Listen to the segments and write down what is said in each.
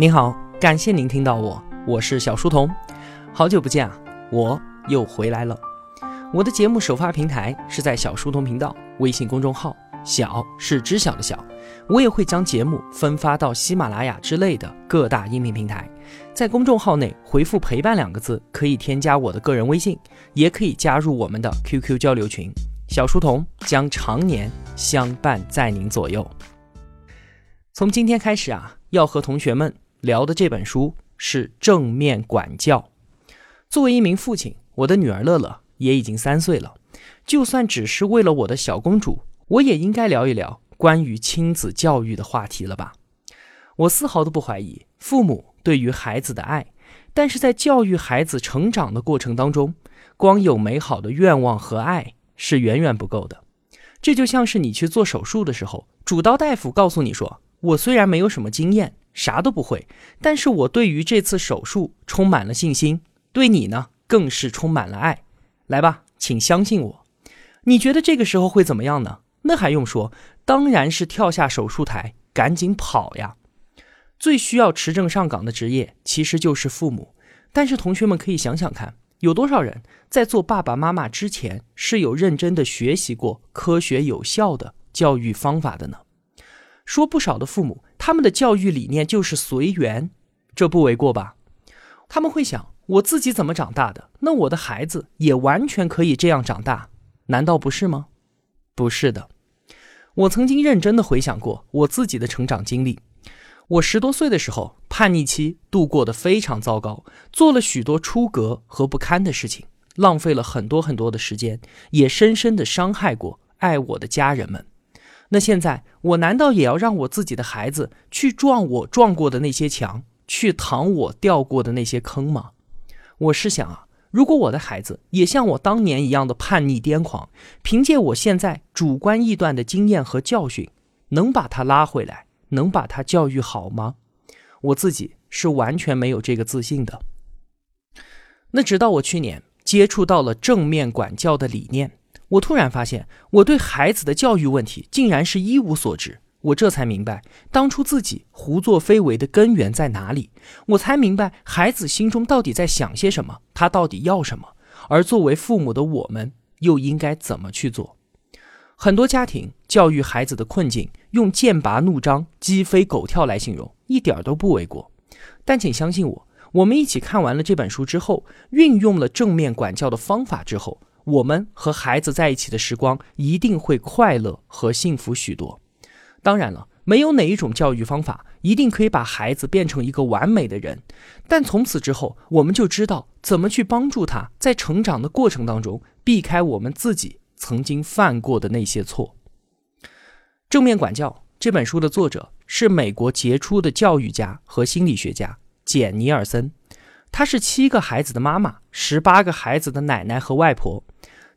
您好，感谢您听到我，我是小书童，好久不见啊，我又回来了。我的节目首发平台是在小书童频道微信公众号，小是知晓的小，我也会将节目分发到喜马拉雅之类的各大音频平台。在公众号内回复“陪伴”两个字，可以添加我的个人微信，也可以加入我们的 QQ 交流群。小书童将常年相伴在您左右。从今天开始啊，要和同学们。聊的这本书是正面管教。作为一名父亲，我的女儿乐乐也已经三岁了。就算只是为了我的小公主，我也应该聊一聊关于亲子教育的话题了吧？我丝毫都不怀疑父母对于孩子的爱，但是在教育孩子成长的过程当中，光有美好的愿望和爱是远远不够的。这就像是你去做手术的时候，主刀大夫告诉你说：“我虽然没有什么经验。”啥都不会，但是我对于这次手术充满了信心，对你呢更是充满了爱。来吧，请相信我。你觉得这个时候会怎么样呢？那还用说，当然是跳下手术台，赶紧跑呀。最需要持证上岗的职业其实就是父母，但是同学们可以想想看，有多少人在做爸爸妈妈之前是有认真的学习过科学有效的教育方法的呢？说不少的父母。他们的教育理念就是随缘，这不为过吧？他们会想，我自己怎么长大的，那我的孩子也完全可以这样长大，难道不是吗？不是的。我曾经认真的回想过我自己的成长经历。我十多岁的时候，叛逆期度过的非常糟糕，做了许多出格和不堪的事情，浪费了很多很多的时间，也深深的伤害过爱我的家人们。那现在，我难道也要让我自己的孩子去撞我撞过的那些墙，去淌我掉过的那些坑吗？我是想啊，如果我的孩子也像我当年一样的叛逆癫狂，凭借我现在主观臆断的经验和教训，能把他拉回来，能把他教育好吗？我自己是完全没有这个自信的。那直到我去年接触到了正面管教的理念。我突然发现，我对孩子的教育问题竟然是一无所知。我这才明白，当初自己胡作非为的根源在哪里。我才明白，孩子心中到底在想些什么，他到底要什么。而作为父母的我们，又应该怎么去做？很多家庭教育孩子的困境，用剑拔弩张、鸡飞狗跳来形容，一点都不为过。但请相信我，我们一起看完了这本书之后，运用了正面管教的方法之后。我们和孩子在一起的时光一定会快乐和幸福许多。当然了，没有哪一种教育方法一定可以把孩子变成一个完美的人，但从此之后，我们就知道怎么去帮助他在成长的过程当中避开我们自己曾经犯过的那些错。正面管教这本书的作者是美国杰出的教育家和心理学家简尼尔森。她是七个孩子的妈妈，十八个孩子的奶奶和外婆。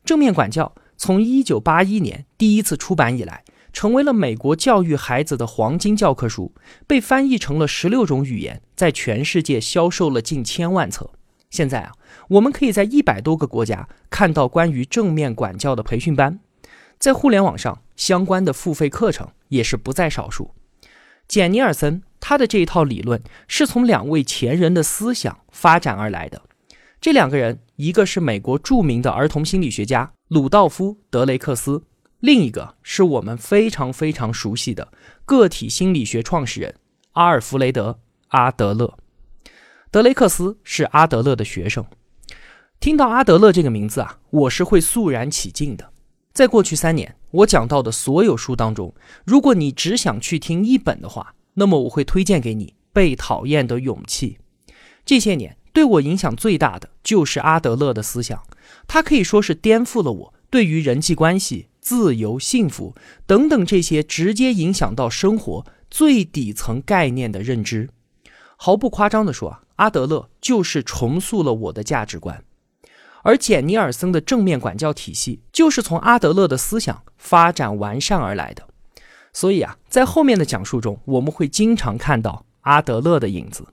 正面管教从一九八一年第一次出版以来，成为了美国教育孩子的黄金教科书，被翻译成了十六种语言，在全世界销售了近千万册。现在啊，我们可以在一百多个国家看到关于正面管教的培训班，在互联网上相关的付费课程也是不在少数。简尼尔森。他的这一套理论是从两位前人的思想发展而来的。这两个人，一个是美国著名的儿童心理学家鲁道夫·德雷克斯，另一个是我们非常非常熟悉的个体心理学创始人阿尔弗雷德·阿德勒。德雷克斯是阿德勒的学生。听到阿德勒这个名字啊，我是会肃然起敬的。在过去三年，我讲到的所有书当中，如果你只想去听一本的话，那么我会推荐给你《被讨厌的勇气》。这些年对我影响最大的就是阿德勒的思想，他可以说是颠覆了我对于人际关系、自由、幸福等等这些直接影响到生活最底层概念的认知。毫不夸张地说啊，阿德勒就是重塑了我的价值观，而简尼尔森的正面管教体系就是从阿德勒的思想发展完善而来的。所以啊，在后面的讲述中，我们会经常看到阿德勒的影子。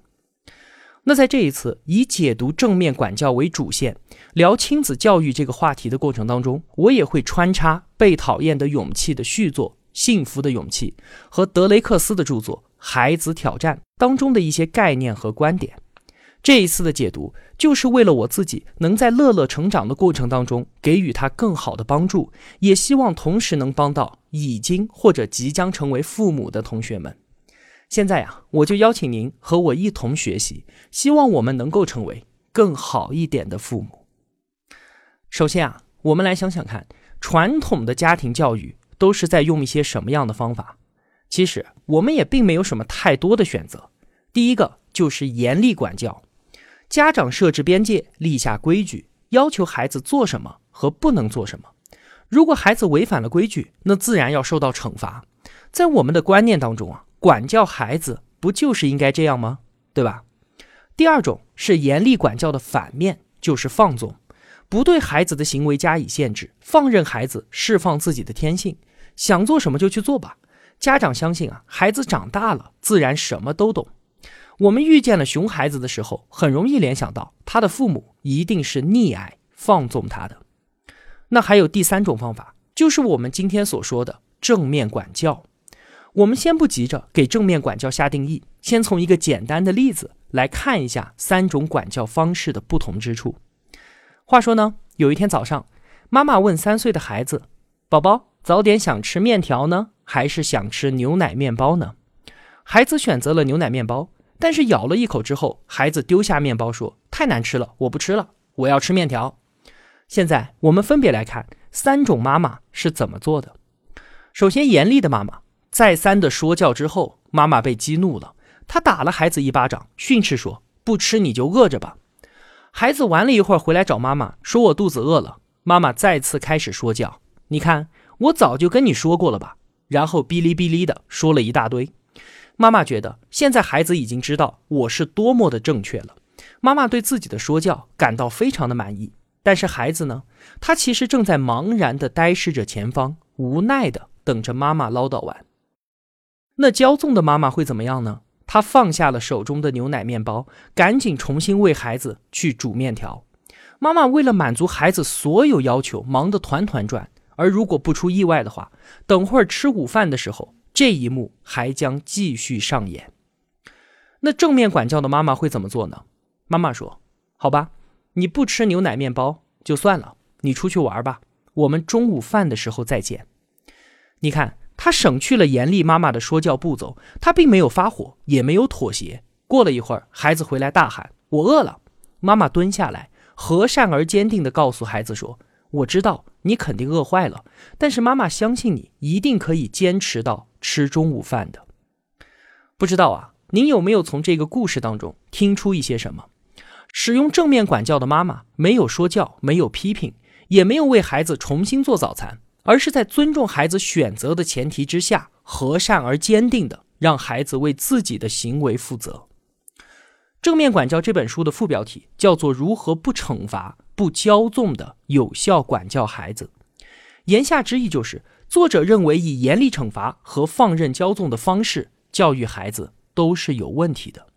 那在这一次以解读正面管教为主线，聊亲子教育这个话题的过程当中，我也会穿插《被讨厌的勇气》的续作《幸福的勇气》和德雷克斯的著作《孩子挑战》当中的一些概念和观点。这一次的解读，就是为了我自己能在乐乐成长的过程当中给予他更好的帮助，也希望同时能帮到已经或者即将成为父母的同学们。现在呀，我就邀请您和我一同学习，希望我们能够成为更好一点的父母。首先啊，我们来想想看，传统的家庭教育都是在用一些什么样的方法？其实我们也并没有什么太多的选择。第一个就是严厉管教。家长设置边界，立下规矩，要求孩子做什么和不能做什么。如果孩子违反了规矩，那自然要受到惩罚。在我们的观念当中啊，管教孩子不就是应该这样吗？对吧？第二种是严厉管教的反面，就是放纵，不对孩子的行为加以限制，放任孩子释放自己的天性，想做什么就去做吧。家长相信啊，孩子长大了自然什么都懂。我们遇见了熊孩子的时候，很容易联想到他的父母一定是溺爱、放纵他的。那还有第三种方法，就是我们今天所说的正面管教。我们先不急着给正面管教下定义，先从一个简单的例子来看一下三种管教方式的不同之处。话说呢，有一天早上，妈妈问三岁的孩子：“宝宝，早点想吃面条呢，还是想吃牛奶面包呢？”孩子选择了牛奶面包。但是咬了一口之后，孩子丢下面包说：“太难吃了，我不吃了，我要吃面条。”现在我们分别来看三种妈妈是怎么做的。首先，严厉的妈妈再三的说教之后，妈妈被激怒了，她打了孩子一巴掌，训斥说：“不吃你就饿着吧。”孩子玩了一会儿回来找妈妈，说：“我肚子饿了。”妈妈再次开始说教：“你看，我早就跟你说过了吧。”然后哔哩哔哩的说了一大堆。妈妈觉得现在孩子已经知道我是多么的正确了，妈妈对自己的说教感到非常的满意。但是孩子呢，他其实正在茫然的呆视着前方，无奈的等着妈妈唠叨完。那骄纵的妈妈会怎么样呢？她放下了手中的牛奶面包，赶紧重新为孩子去煮面条。妈妈为了满足孩子所有要求，忙得团团转。而如果不出意外的话，等会儿吃午饭的时候。这一幕还将继续上演。那正面管教的妈妈会怎么做呢？妈妈说：“好吧，你不吃牛奶面包就算了，你出去玩吧，我们中午饭的时候再见。”你看，他省去了严厉妈妈的说教步骤，他并没有发火，也没有妥协。过了一会儿，孩子回来大喊：“我饿了。”妈妈蹲下来，和善而坚定地告诉孩子说：“我知道你肯定饿坏了，但是妈妈相信你一定可以坚持到。”吃中午饭的，不知道啊，您有没有从这个故事当中听出一些什么？使用正面管教的妈妈没有说教，没有批评，也没有为孩子重新做早餐，而是在尊重孩子选择的前提之下，和善而坚定的让孩子为自己的行为负责。正面管教这本书的副标题叫做《如何不惩罚、不骄纵的有效管教孩子》，言下之意就是。作者认为，以严厉惩罚和放任骄纵的方式教育孩子都是有问题的。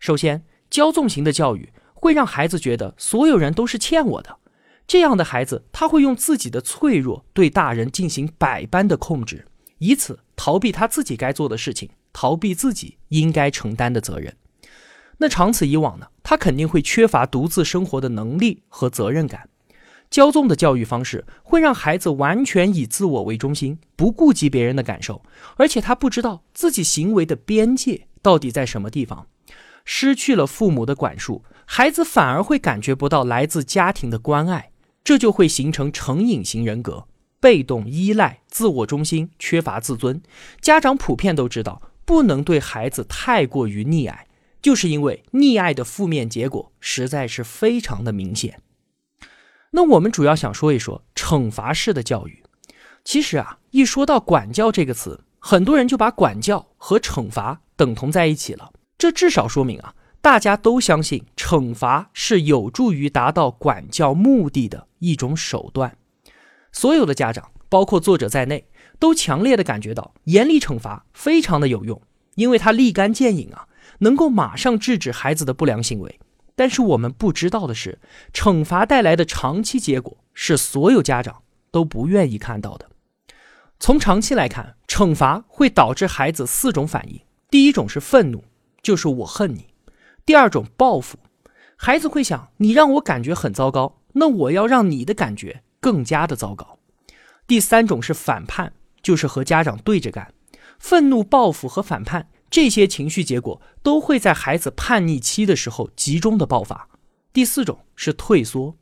首先，骄纵型的教育会让孩子觉得所有人都是欠我的，这样的孩子他会用自己的脆弱对大人进行百般的控制，以此逃避他自己该做的事情，逃避自己应该承担的责任。那长此以往呢？他肯定会缺乏独自生活的能力和责任感。骄纵的教育方式会让孩子完全以自我为中心，不顾及别人的感受，而且他不知道自己行为的边界到底在什么地方。失去了父母的管束，孩子反而会感觉不到来自家庭的关爱，这就会形成成瘾型人格，被动依赖、自我中心、缺乏自尊。家长普遍都知道，不能对孩子太过于溺爱，就是因为溺爱的负面结果实在是非常的明显。那我们主要想说一说惩罚式的教育。其实啊，一说到管教这个词，很多人就把管教和惩罚等同在一起了。这至少说明啊，大家都相信惩罚是有助于达到管教目的的一种手段。所有的家长，包括作者在内，都强烈的感觉到严厉惩罚非常的有用，因为它立竿见影啊，能够马上制止孩子的不良行为。但是我们不知道的是，惩罚带来的长期结果是所有家长都不愿意看到的。从长期来看，惩罚会导致孩子四种反应：第一种是愤怒，就是我恨你；第二种报复，孩子会想你让我感觉很糟糕，那我要让你的感觉更加的糟糕；第三种是反叛，就是和家长对着干。愤怒、报复和反叛这些情绪结果都会在孩子叛逆期的时候集中的爆发。第四种是退缩，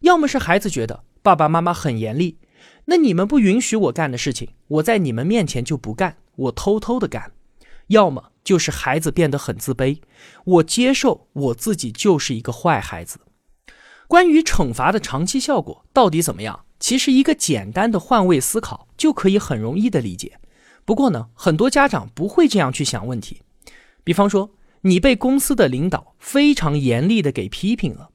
要么是孩子觉得爸爸妈妈很严厉，那你们不允许我干的事情，我在你们面前就不干，我偷偷的干；要么就是孩子变得很自卑，我接受我自己就是一个坏孩子。关于惩罚的长期效果到底怎么样？其实一个简单的换位思考就可以很容易的理解。不过呢，很多家长不会这样去想问题。比方说，你被公司的领导非常严厉的给批评了，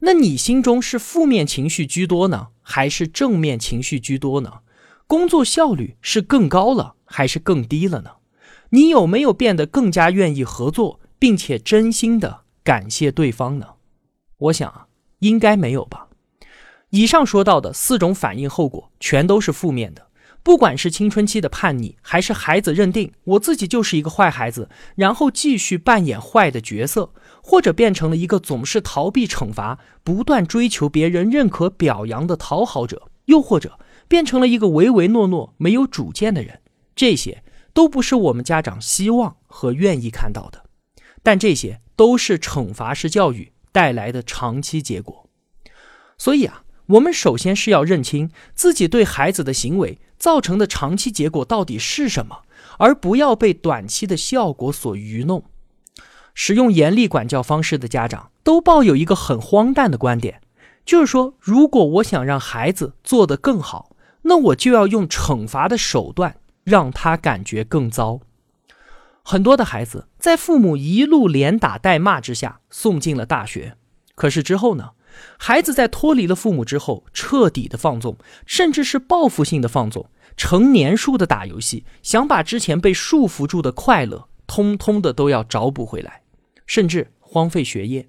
那你心中是负面情绪居多呢，还是正面情绪居多呢？工作效率是更高了，还是更低了呢？你有没有变得更加愿意合作，并且真心的感谢对方呢？我想啊，应该没有吧。以上说到的四种反应后果，全都是负面的。不管是青春期的叛逆，还是孩子认定我自己就是一个坏孩子，然后继续扮演坏的角色，或者变成了一个总是逃避惩罚、不断追求别人认可表扬的讨好者，又或者变成了一个唯唯诺诺、没有主见的人，这些都不是我们家长希望和愿意看到的。但这些都是惩罚式教育带来的长期结果。所以啊。我们首先是要认清自己对孩子的行为造成的长期结果到底是什么，而不要被短期的效果所愚弄。使用严厉管教方式的家长都抱有一个很荒诞的观点，就是说，如果我想让孩子做得更好，那我就要用惩罚的手段让他感觉更糟。很多的孩子在父母一路连打带骂之下送进了大学，可是之后呢？孩子在脱离了父母之后，彻底的放纵，甚至是报复性的放纵，成年数的打游戏，想把之前被束缚住的快乐，通通的都要找补回来，甚至荒废学业。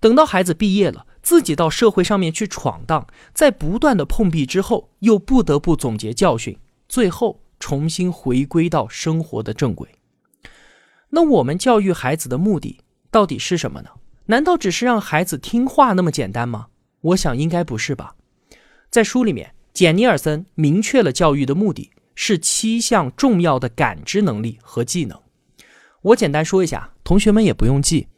等到孩子毕业了，自己到社会上面去闯荡，在不断的碰壁之后，又不得不总结教训，最后重新回归到生活的正轨。那我们教育孩子的目的到底是什么呢？难道只是让孩子听话那么简单吗？我想应该不是吧。在书里面，简尼尔森明确了教育的目的是七项重要的感知能力和技能。我简单说一下，同学们也不用记。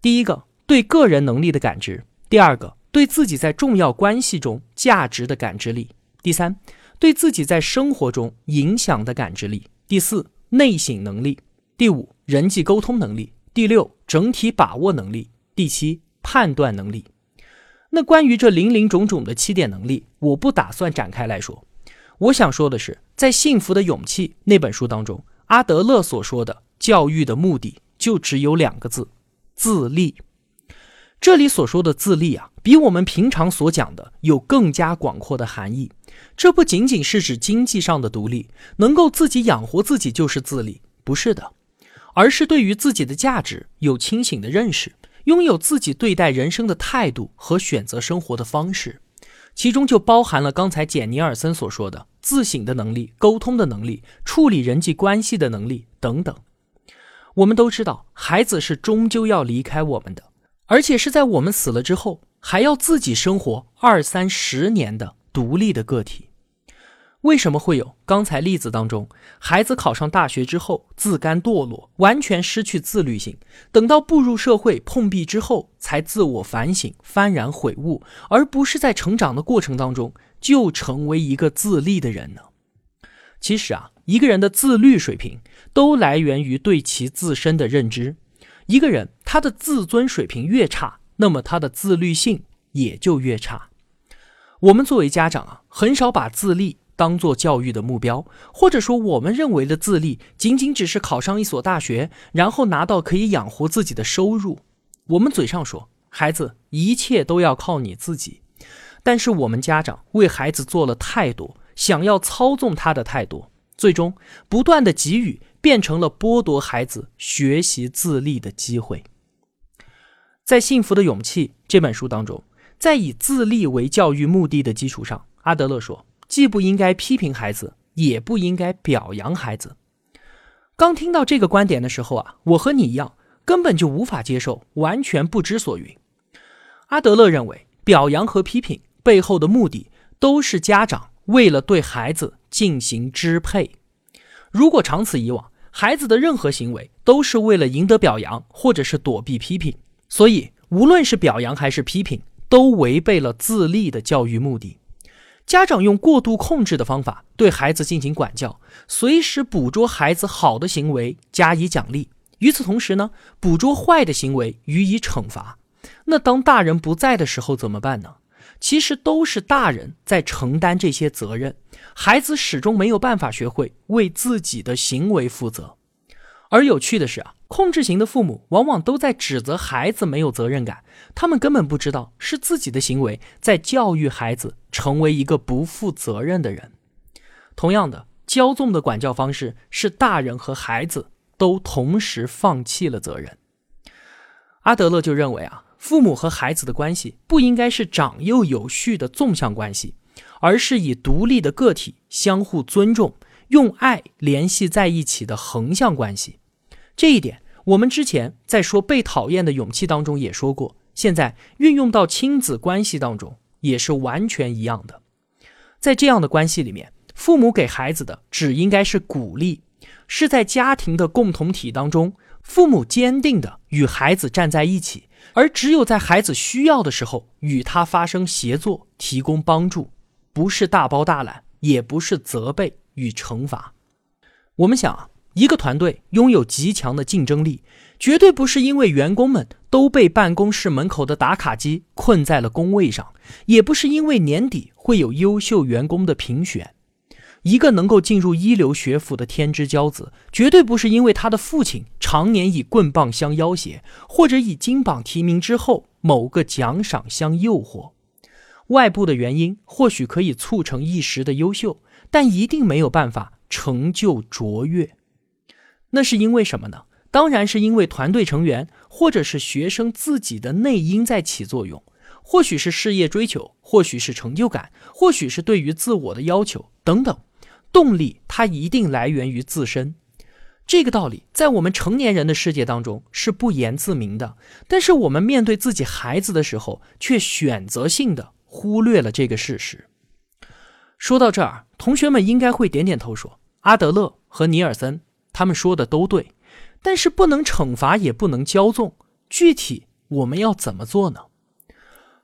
第一个，对个人能力的感知；第二个，对自己在重要关系中价值的感知力；第三，对自己在生活中影响的感知力；第四，内省能力；第五，人际沟通能力；第六，整体把握能力。第七，判断能力。那关于这林林种种的七点能力，我不打算展开来说。我想说的是，在《幸福的勇气》那本书当中，阿德勒所说的教育的目的就只有两个字：自立。这里所说的自立啊，比我们平常所讲的有更加广阔的含义。这不仅仅是指经济上的独立，能够自己养活自己就是自立，不是的，而是对于自己的价值有清醒的认识。拥有自己对待人生的态度和选择生活的方式，其中就包含了刚才简尼尔森所说的自省的能力、沟通的能力、处理人际关系的能力等等。我们都知道，孩子是终究要离开我们的，而且是在我们死了之后，还要自己生活二三十年的独立的个体。为什么会有刚才例子当中，孩子考上大学之后自甘堕落，完全失去自律性，等到步入社会碰壁之后才自我反省、幡然悔悟，而不是在成长的过程当中就成为一个自立的人呢？其实啊，一个人的自律水平都来源于对其自身的认知。一个人他的自尊水平越差，那么他的自律性也就越差。我们作为家长啊，很少把自立。当做教育的目标，或者说我们认为的自立，仅仅只是考上一所大学，然后拿到可以养活自己的收入。我们嘴上说孩子一切都要靠你自己，但是我们家长为孩子做了太多，想要操纵他的太多，最终不断的给予变成了剥夺孩子学习自立的机会。在《幸福的勇气》这本书当中，在以自立为教育目的的基础上，阿德勒说。既不应该批评孩子，也不应该表扬孩子。刚听到这个观点的时候啊，我和你一样，根本就无法接受，完全不知所云。阿德勒认为，表扬和批评背后的目的都是家长为了对孩子进行支配。如果长此以往，孩子的任何行为都是为了赢得表扬，或者是躲避批评，所以无论是表扬还是批评，都违背了自立的教育目的。家长用过度控制的方法对孩子进行管教，随时捕捉孩子好的行为加以奖励，与此同时呢，捕捉坏的行为予以惩罚。那当大人不在的时候怎么办呢？其实都是大人在承担这些责任，孩子始终没有办法学会为自己的行为负责。而有趣的是啊，控制型的父母往往都在指责孩子没有责任感，他们根本不知道是自己的行为在教育孩子成为一个不负责任的人。同样的，骄纵的管教方式是大人和孩子都同时放弃了责任。阿德勒就认为啊。父母和孩子的关系不应该是长幼有序的纵向关系，而是以独立的个体相互尊重、用爱联系在一起的横向关系。这一点，我们之前在说被讨厌的勇气当中也说过，现在运用到亲子关系当中也是完全一样的。在这样的关系里面，父母给孩子的只应该是鼓励，是在家庭的共同体当中，父母坚定的与孩子站在一起。而只有在孩子需要的时候，与他发生协作，提供帮助，不是大包大揽，也不是责备与惩罚。我们想啊，一个团队拥有极强的竞争力，绝对不是因为员工们都被办公室门口的打卡机困在了工位上，也不是因为年底会有优秀员工的评选。一个能够进入一流学府的天之骄子，绝对不是因为他的父亲常年以棍棒相要挟，或者以金榜题名之后某个奖赏相诱惑。外部的原因或许可以促成一时的优秀，但一定没有办法成就卓越。那是因为什么呢？当然是因为团队成员或者是学生自己的内因在起作用。或许是事业追求，或许是成就感，或许是对于自我的要求等等。动力它一定来源于自身，这个道理在我们成年人的世界当中是不言自明的。但是我们面对自己孩子的时候，却选择性的忽略了这个事实。说到这儿，同学们应该会点点头，说阿德勒和尼尔森他们说的都对。但是不能惩罚，也不能骄纵，具体我们要怎么做呢？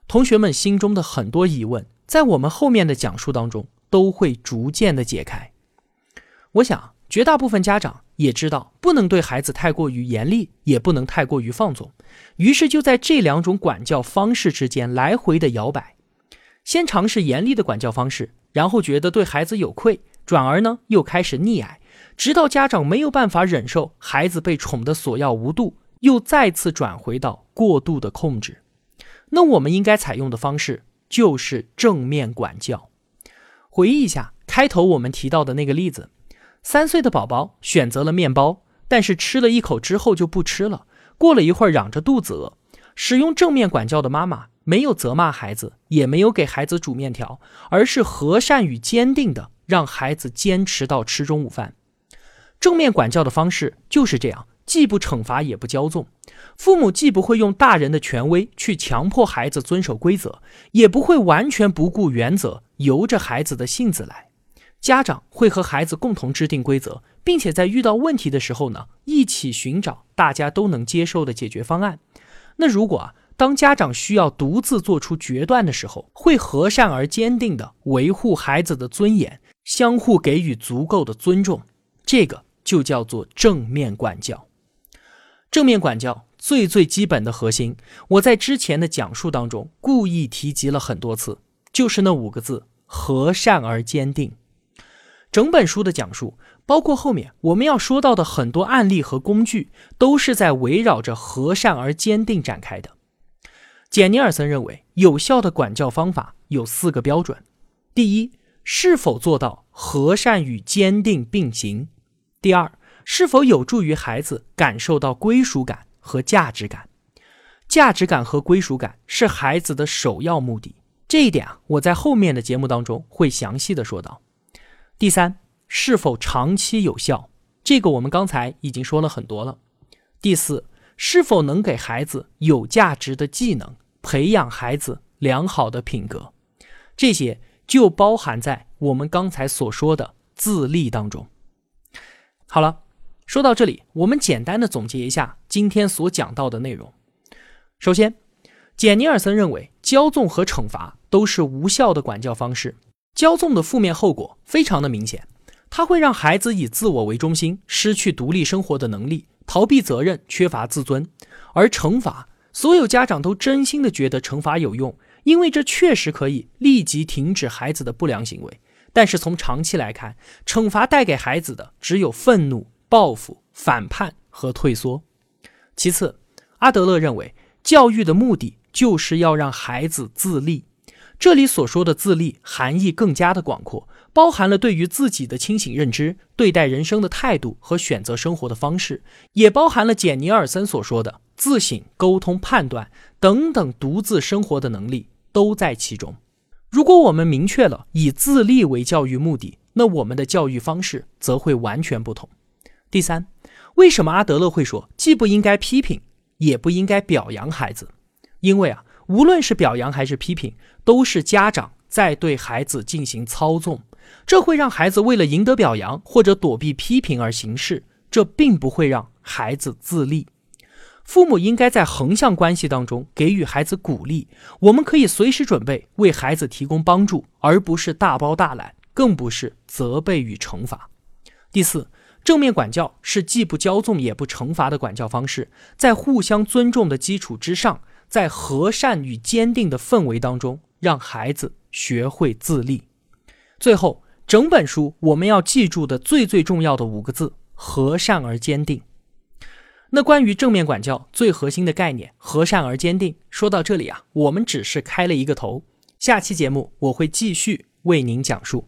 同学们心中的很多疑问，在我们后面的讲述当中。都会逐渐的解开。我想，绝大部分家长也知道，不能对孩子太过于严厉，也不能太过于放纵。于是就在这两种管教方式之间来回的摇摆。先尝试严厉的管教方式，然后觉得对孩子有愧，转而呢又开始溺爱，直到家长没有办法忍受孩子被宠得索要无度，又再次转回到过度的控制。那我们应该采用的方式就是正面管教。回忆一下开头我们提到的那个例子：三岁的宝宝选择了面包，但是吃了一口之后就不吃了。过了一会儿，嚷着肚子饿。使用正面管教的妈妈没有责骂孩子，也没有给孩子煮面条，而是和善与坚定的让孩子坚持到吃中午饭。正面管教的方式就是这样，既不惩罚，也不骄纵。父母既不会用大人的权威去强迫孩子遵守规则，也不会完全不顾原则。由着孩子的性子来，家长会和孩子共同制定规则，并且在遇到问题的时候呢，一起寻找大家都能接受的解决方案。那如果啊，当家长需要独自做出决断的时候，会和善而坚定地维护孩子的尊严，相互给予足够的尊重，这个就叫做正面管教。正面管教最最基本的核心，我在之前的讲述当中故意提及了很多次。就是那五个字：和善而坚定。整本书的讲述，包括后面我们要说到的很多案例和工具，都是在围绕着和善而坚定展开的。简尼尔森认为，有效的管教方法有四个标准：第一，是否做到和善与坚定并行；第二，是否有助于孩子感受到归属感和价值感。价值感和归属感是孩子的首要目的。这一点啊，我在后面的节目当中会详细的说到。第三，是否长期有效？这个我们刚才已经说了很多了。第四，是否能给孩子有价值的技能，培养孩子良好的品格，这些就包含在我们刚才所说的自立当中。好了，说到这里，我们简单的总结一下今天所讲到的内容。首先，简尼尔森认为，骄纵和惩罚都是无效的管教方式。骄纵的负面后果非常的明显，它会让孩子以自我为中心，失去独立生活的能力，逃避责任，缺乏自尊。而惩罚，所有家长都真心的觉得惩罚有用，因为这确实可以立即停止孩子的不良行为。但是从长期来看，惩罚带给孩子的只有愤怒、报复、反叛和退缩。其次，阿德勒认为。教育的目的就是要让孩子自立。这里所说的自立含义更加的广阔，包含了对于自己的清醒认知、对待人生的态度和选择生活的方式，也包含了简尼尔森所说的自省、沟通、判断等等独自生活的能力都在其中。如果我们明确了以自立为教育目的，那我们的教育方式则会完全不同。第三，为什么阿德勒会说既不应该批评？也不应该表扬孩子，因为啊，无论是表扬还是批评，都是家长在对孩子进行操纵，这会让孩子为了赢得表扬或者躲避批评而行事，这并不会让孩子自立。父母应该在横向关系当中给予孩子鼓励，我们可以随时准备为孩子提供帮助，而不是大包大揽，更不是责备与惩罚。第四。正面管教是既不骄纵也不惩罚的管教方式，在互相尊重的基础之上，在和善与坚定的氛围当中，让孩子学会自立。最后，整本书我们要记住的最最重要的五个字：和善而坚定。那关于正面管教最核心的概念“和善而坚定”，说到这里啊，我们只是开了一个头。下期节目我会继续为您讲述。